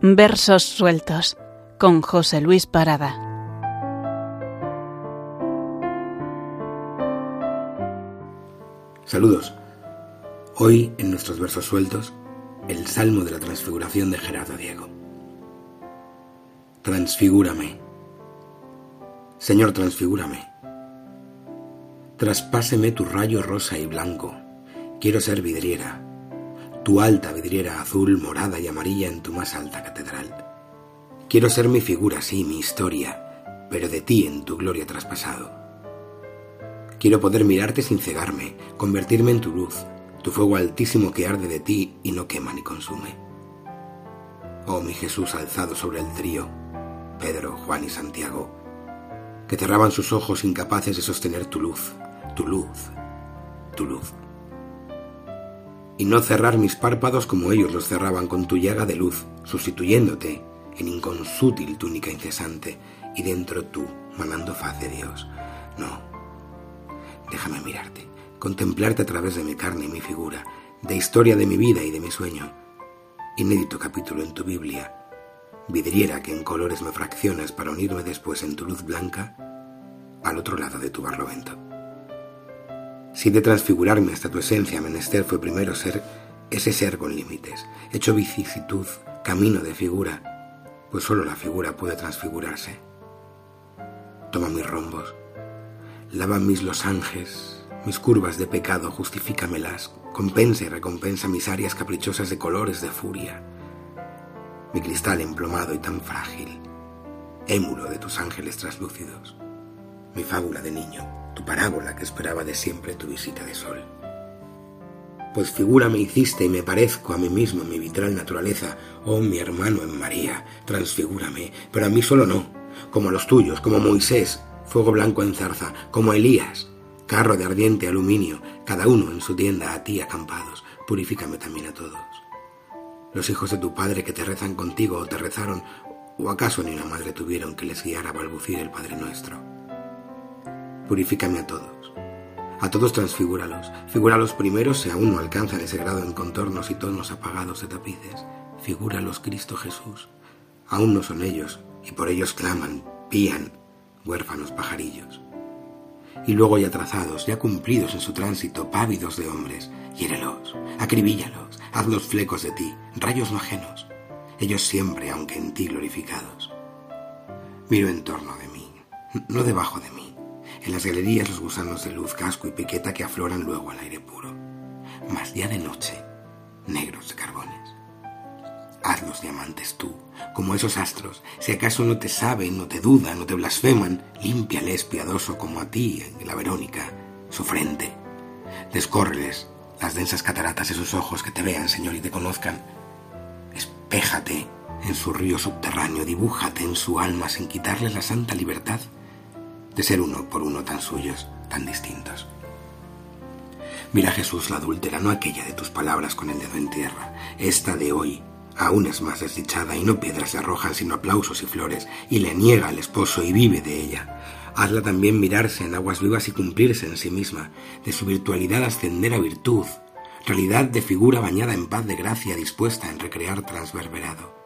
Versos sueltos con José Luis Parada. Saludos. Hoy en nuestros versos sueltos, el Salmo de la Transfiguración de Gerardo Diego. Transfigúrame. Señor, transfigúrame. Traspáseme tu rayo rosa y blanco. Quiero ser vidriera, tu alta vidriera azul, morada y amarilla en tu más alta catedral. Quiero ser mi figura, sí, mi historia, pero de ti en tu gloria traspasado. Quiero poder mirarte sin cegarme, convertirme en tu luz, tu fuego altísimo que arde de ti y no quema ni consume. Oh mi Jesús alzado sobre el trío, Pedro, Juan y Santiago, que cerraban sus ojos incapaces de sostener tu luz, tu luz, tu luz. Y no cerrar mis párpados como ellos los cerraban con tu llaga de luz, sustituyéndote en inconsútil túnica incesante, y dentro tú, manando faz de Dios. No, déjame mirarte, contemplarte a través de mi carne y mi figura, de historia de mi vida y de mi sueño. Inédito capítulo en tu Biblia, vidriera que en colores me fraccionas para unirme después en tu luz blanca al otro lado de tu barlovento. Si de transfigurarme hasta tu esencia menester fue primero ser ese ser con límites, hecho vicisitud, camino de figura, pues sólo la figura puede transfigurarse. Toma mis rombos, lava mis losanges, mis curvas de pecado, justifícamelas, compensa y recompensa mis áreas caprichosas de colores de furia, mi cristal emplomado y tan frágil, émulo de tus ángeles traslúcidos, mi fábula de niño, tu parábola que esperaba de siempre tu visita de sol. Pues figura me hiciste y me parezco a mí mismo mi vitral naturaleza, oh mi hermano en María, transfigúrame, pero a mí solo no, como a los tuyos, como Moisés, fuego blanco en zarza, como Elías, carro de ardiente aluminio, cada uno en su tienda a ti acampados, purifícame también a todos. Los hijos de tu padre que te rezan contigo o te rezaron, o acaso ni una madre tuvieron que les guiara a balbucir el Padre Nuestro purifícame a todos. A todos transfigúralos, figúralos primero si aún no alcanzan ese grado en contornos y tonos apagados de tapices. Figúralos Cristo Jesús. Aún no son ellos, y por ellos claman, pían, huérfanos pajarillos. Y luego ya trazados, ya cumplidos en su tránsito, pávidos de hombres, hiérelos, acribíllalos, hazlos flecos de ti, rayos no ajenos, ellos siempre, aunque en ti glorificados. Miro en torno de mí, no debajo de mí en las galerías los gusanos de luz, casco y piqueta que afloran luego al aire puro. Mas ya de noche, negros de carbones. Haz los diamantes tú, como esos astros. Si acaso no te saben, no te dudan, no te blasfeman, límpiales piadoso como a ti, la Verónica, su frente. Descórreles las densas cataratas de sus ojos que te vean, Señor, y te conozcan. Espéjate en su río subterráneo, dibújate en su alma sin quitarles la santa libertad de ser uno por uno tan suyos, tan distintos. Mira Jesús la adúltera, no aquella de tus palabras con el dedo en tierra, esta de hoy, aún es más desdichada y no piedras se arrojan sino aplausos y flores, y le niega al esposo y vive de ella. Hazla también mirarse en aguas vivas y cumplirse en sí misma, de su virtualidad ascender a virtud, realidad de figura bañada en paz de gracia dispuesta en recrear transverberado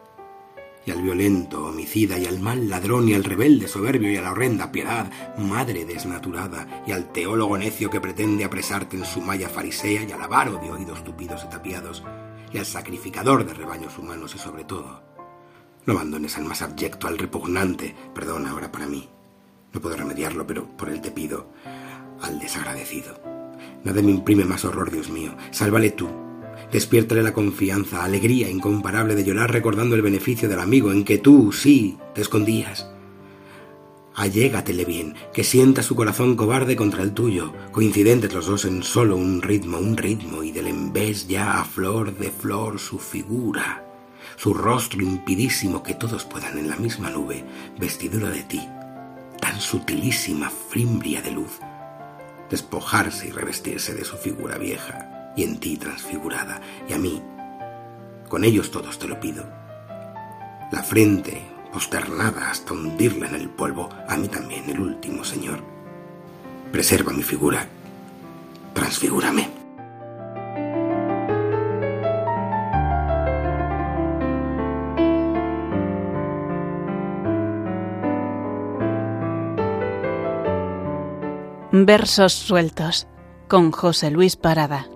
y al violento homicida, y al mal ladrón, y al rebelde soberbio, y a la horrenda piedad, madre desnaturada, y al teólogo necio que pretende apresarte en su malla farisea, y al avaro de oídos tupidos y tapiados, y al sacrificador de rebaños humanos, y sobre todo, no abandones al más abyecto, al repugnante, perdón ahora para mí, no puedo remediarlo, pero por él te pido, al desagradecido. Nada me imprime más horror, Dios mío, sálvale tú, Despiértale la confianza, alegría incomparable de llorar recordando el beneficio del amigo en que tú, sí, te escondías. Allégatele bien, que sienta su corazón cobarde contra el tuyo, coincidentes los dos en solo un ritmo, un ritmo, y del embés ya a flor de flor su figura, su rostro impidísimo que todos puedan en la misma nube, vestidura de ti, tan sutilísima frimbria de luz, despojarse y revestirse de su figura vieja, y en ti transfigurada, y a mí. Con ellos todos te lo pido. La frente posternada hasta hundirla en el polvo, a mí también, el último, Señor. Preserva mi figura, transfigúrame. Versos sueltos con José Luis Parada.